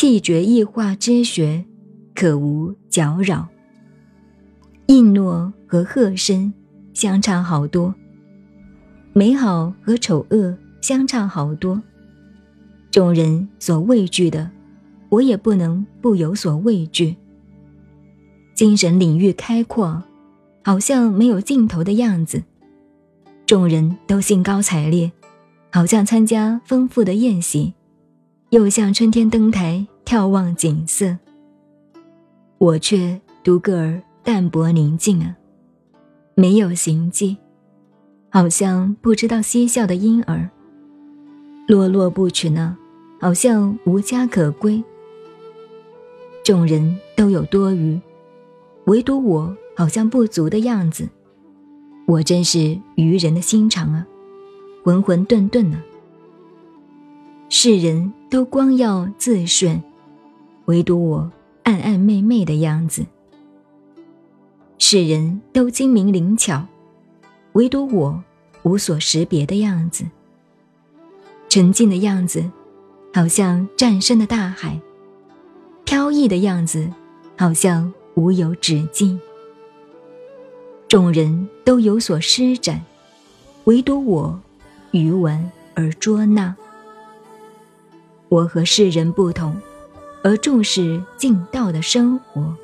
气绝异化之学，可无搅扰。应诺和和声相差好多，美好和丑恶相差好多。众人所畏惧的，我也不能不有所畏惧。精神领域开阔，好像没有尽头的样子。众人都兴高采烈，好像参加丰富的宴席，又像春天登台眺望景色。我却独个儿。淡泊宁静啊，没有行迹，好像不知道嬉笑的婴儿。落落不群呢，好像无家可归。众人都有多余，唯独我好像不足的样子。我真是愚人的心肠啊，浑浑沌沌呢。世人都光耀自顺，唯独我暗暗昧昧的样子。世人都精明灵巧，唯独我无所识别的样子。沉静的样子，好像战胜的大海；飘逸的样子，好像无有止境。众人都有所施展，唯独我愚顽而捉拿。我和世人不同，而重视静道的生活。